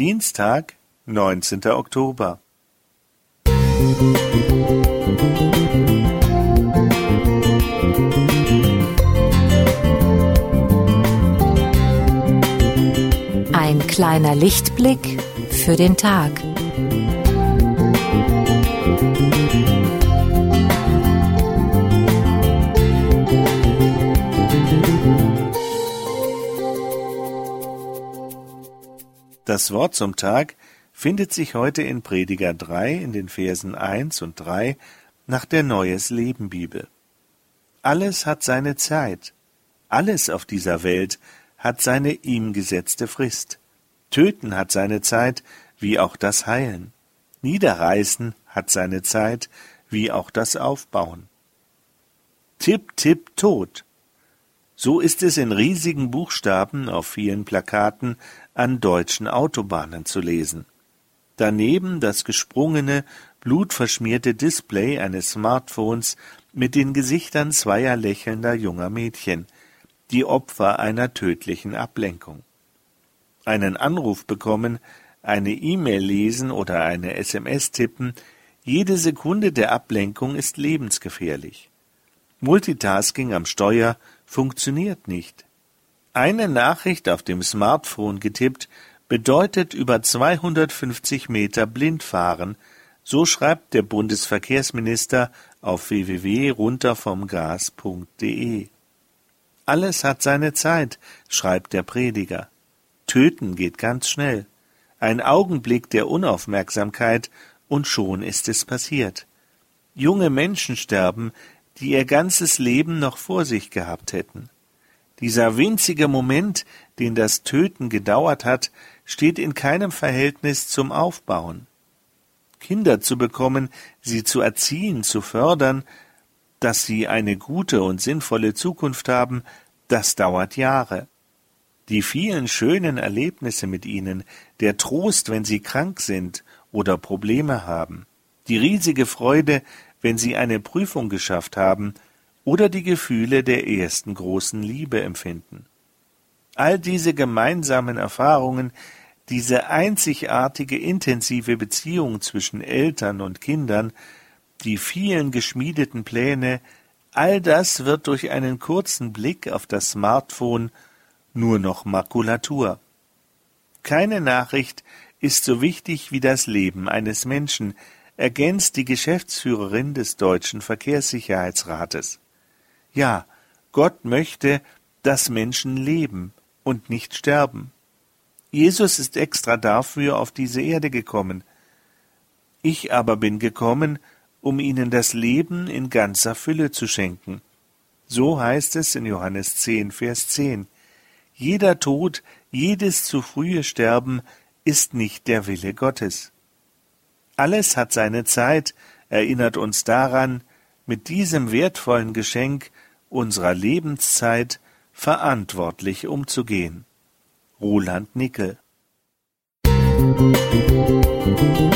Dienstag, neunzehnter Oktober. Ein kleiner Lichtblick für den Tag. Das Wort zum Tag findet sich heute in Prediger 3 in den Versen 1 und 3 nach der Neues Leben Bibel. Alles hat seine Zeit. Alles auf dieser Welt hat seine ihm gesetzte Frist. Töten hat seine Zeit, wie auch das Heilen. Niederreißen hat seine Zeit, wie auch das Aufbauen. Tipp, tipp, tot. So ist es in riesigen Buchstaben auf vielen Plakaten an deutschen Autobahnen zu lesen daneben das gesprungene, blutverschmierte Display eines Smartphones mit den Gesichtern zweier lächelnder junger Mädchen, die Opfer einer tödlichen Ablenkung. Einen Anruf bekommen, eine E-Mail lesen oder eine SMS tippen, jede Sekunde der Ablenkung ist lebensgefährlich. Multitasking am Steuer funktioniert nicht. Eine Nachricht auf dem Smartphone getippt bedeutet über 250 Meter blind fahren, so schreibt der Bundesverkehrsminister auf www.runtervomgas.de. Alles hat seine Zeit, schreibt der Prediger. Töten geht ganz schnell. Ein Augenblick der Unaufmerksamkeit und schon ist es passiert. Junge Menschen sterben, die ihr ganzes Leben noch vor sich gehabt hätten. Dieser winzige Moment, den das Töten gedauert hat, steht in keinem Verhältnis zum Aufbauen. Kinder zu bekommen, sie zu erziehen, zu fördern, dass sie eine gute und sinnvolle Zukunft haben, das dauert Jahre. Die vielen schönen Erlebnisse mit ihnen, der Trost, wenn sie krank sind oder Probleme haben, die riesige Freude, wenn sie eine Prüfung geschafft haben oder die Gefühle der ersten großen Liebe empfinden. All diese gemeinsamen Erfahrungen, diese einzigartige intensive Beziehung zwischen Eltern und Kindern, die vielen geschmiedeten Pläne, all das wird durch einen kurzen Blick auf das Smartphone nur noch Makulatur. Keine Nachricht ist so wichtig wie das Leben eines Menschen, ergänzt die Geschäftsführerin des Deutschen Verkehrssicherheitsrates. Ja, Gott möchte, dass Menschen leben und nicht sterben. Jesus ist extra dafür auf diese Erde gekommen. Ich aber bin gekommen, um ihnen das Leben in ganzer Fülle zu schenken. So heißt es in Johannes 10, Vers 10. Jeder Tod, jedes zu frühe Sterben ist nicht der Wille Gottes. Alles hat seine Zeit, erinnert uns daran, mit diesem wertvollen Geschenk unserer Lebenszeit verantwortlich umzugehen. Roland Nickel Musik